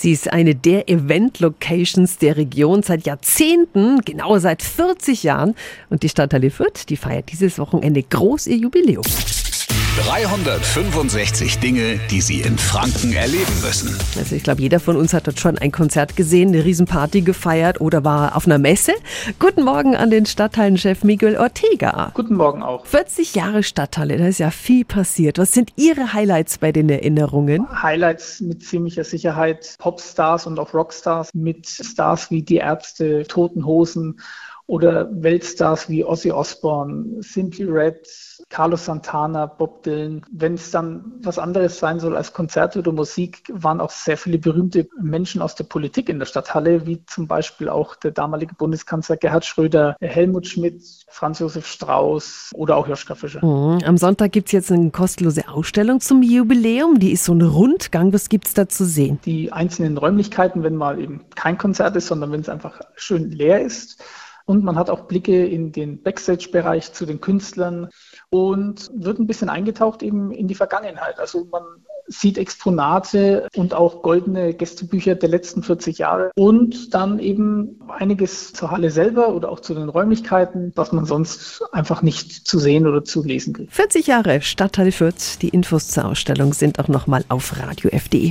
Sie ist eine der Event-Locations der Region seit Jahrzehnten, genau seit 40 Jahren. Und die Stadthalle Fürth, die feiert dieses Wochenende groß ihr Jubiläum. 365 Dinge, die Sie in Franken erleben müssen. Also ich glaube, jeder von uns hat dort schon ein Konzert gesehen, eine Riesenparty gefeiert oder war auf einer Messe. Guten Morgen an den Stadthallenchef Miguel Ortega. Guten Morgen auch. 40 Jahre Stadthalle, da ist ja viel passiert. Was sind Ihre Highlights bei den Erinnerungen? Highlights mit ziemlicher Sicherheit Popstars und auch Rockstars mit Stars wie die Ärzte, Toten Hosen oder Weltstars wie Ozzy Osbourne, Simply Red, Carlos Santana, Bob Dylan. Wenn es dann was anderes sein soll als Konzerte oder Musik, waren auch sehr viele berühmte Menschen aus der Politik in der Stadthalle, wie zum Beispiel auch der damalige Bundeskanzler Gerhard Schröder, Helmut Schmidt, Franz Josef Strauß oder auch Joschka Fischer. Mhm. Am Sonntag gibt es jetzt eine kostenlose Ausstellung zum Jubiläum. Die ist so ein Rundgang. Was gibt es da zu sehen? Die einzelnen Räumlichkeiten, wenn mal eben kein Konzert ist, sondern wenn es einfach schön leer ist und man hat auch Blicke in den Backstage-Bereich zu den Künstlern und wird ein bisschen eingetaucht eben in die Vergangenheit. Also man sieht Exponate und auch goldene Gästebücher der letzten 40 Jahre und dann eben einiges zur Halle selber oder auch zu den Räumlichkeiten, was man sonst einfach nicht zu sehen oder zu lesen kriegt. 40 Jahre Stadthalle Fürth. Die Infos zur Ausstellung sind auch nochmal auf radiof.de.